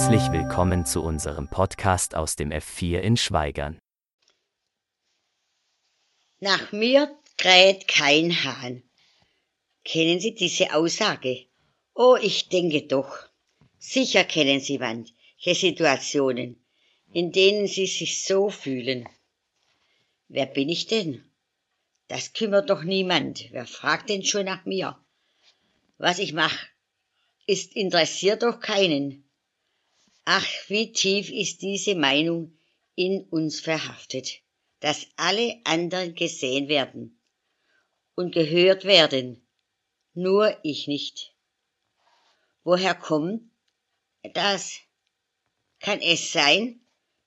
Herzlich willkommen zu unserem Podcast aus dem F4 in Schweigern. Nach mir kräht kein Hahn. Kennen Sie diese Aussage? Oh, ich denke doch. Sicher kennen Sie manche Situationen, in denen Sie sich so fühlen. Wer bin ich denn? Das kümmert doch niemand. Wer fragt denn schon nach mir? Was ich mach, ist interessiert doch keinen. Ach, wie tief ist diese Meinung in uns verhaftet, dass alle anderen gesehen werden und gehört werden, nur ich nicht. Woher kommt das? Kann es sein,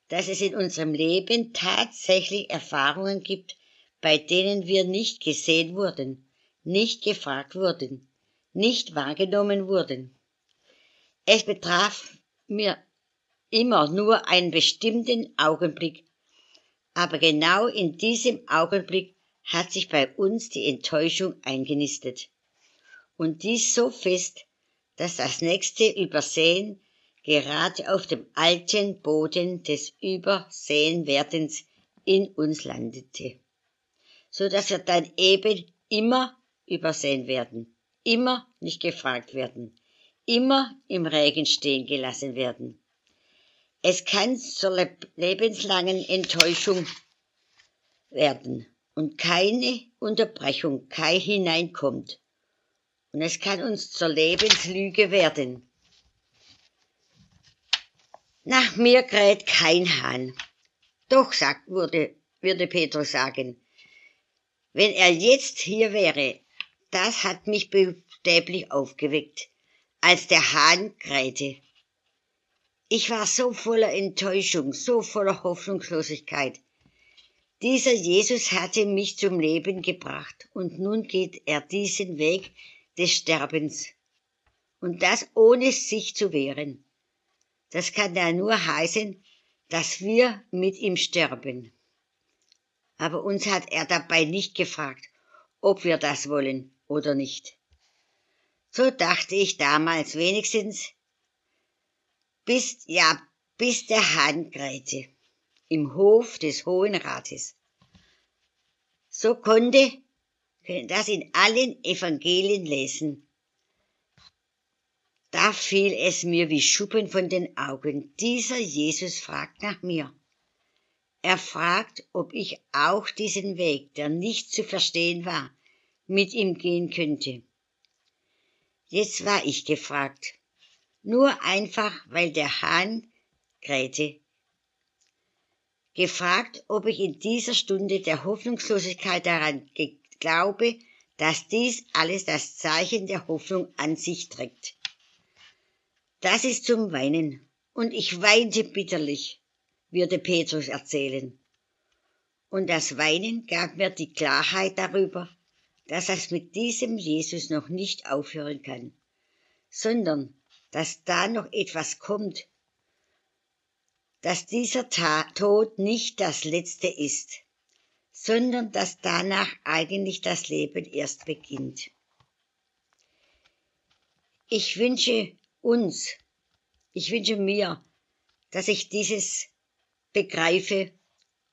dass es in unserem Leben tatsächlich Erfahrungen gibt, bei denen wir nicht gesehen wurden, nicht gefragt wurden, nicht wahrgenommen wurden? Es betraf mir immer nur einen bestimmten Augenblick, aber genau in diesem Augenblick hat sich bei uns die Enttäuschung eingenistet. Und dies so fest, dass das nächste Übersehen gerade auf dem alten Boden des Übersehenwerdens in uns landete, so dass wir dann eben immer übersehen werden, immer nicht gefragt werden, immer im Regen stehen gelassen werden. Es kann zur lebenslangen Enttäuschung werden und keine Unterbrechung, kein hineinkommt. Und es kann uns zur Lebenslüge werden. Nach mir kräht kein Hahn. Doch, sagt, würde, würde Petrus sagen, wenn er jetzt hier wäre, das hat mich buchstäblich aufgeweckt als der Hahn krähte. Ich war so voller Enttäuschung, so voller Hoffnungslosigkeit. Dieser Jesus hatte mich zum Leben gebracht und nun geht er diesen Weg des Sterbens. Und das ohne sich zu wehren. Das kann ja nur heißen, dass wir mit ihm sterben. Aber uns hat er dabei nicht gefragt, ob wir das wollen oder nicht. So dachte ich damals wenigstens, bis, ja, bis der Hahn krähte, im Hof des Hohen Rates. So konnte das in allen Evangelien lesen. Da fiel es mir wie Schuppen von den Augen. Dieser Jesus fragt nach mir. Er fragt, ob ich auch diesen Weg, der nicht zu verstehen war, mit ihm gehen könnte. Jetzt war ich gefragt. Nur einfach, weil der Hahn krähte. Gefragt, ob ich in dieser Stunde der Hoffnungslosigkeit daran glaube, dass dies alles das Zeichen der Hoffnung an sich trägt. Das ist zum Weinen. Und ich weinte bitterlich, würde Petrus erzählen. Und das Weinen gab mir die Klarheit darüber, dass es mit diesem Jesus noch nicht aufhören kann, sondern dass da noch etwas kommt, dass dieser Ta Tod nicht das letzte ist, sondern dass danach eigentlich das Leben erst beginnt. Ich wünsche uns, ich wünsche mir, dass ich dieses begreife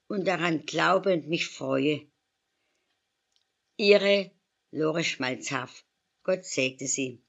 und daran glaube und mich freue. Ihre Lore Schmalzhaft. Gott segne Sie.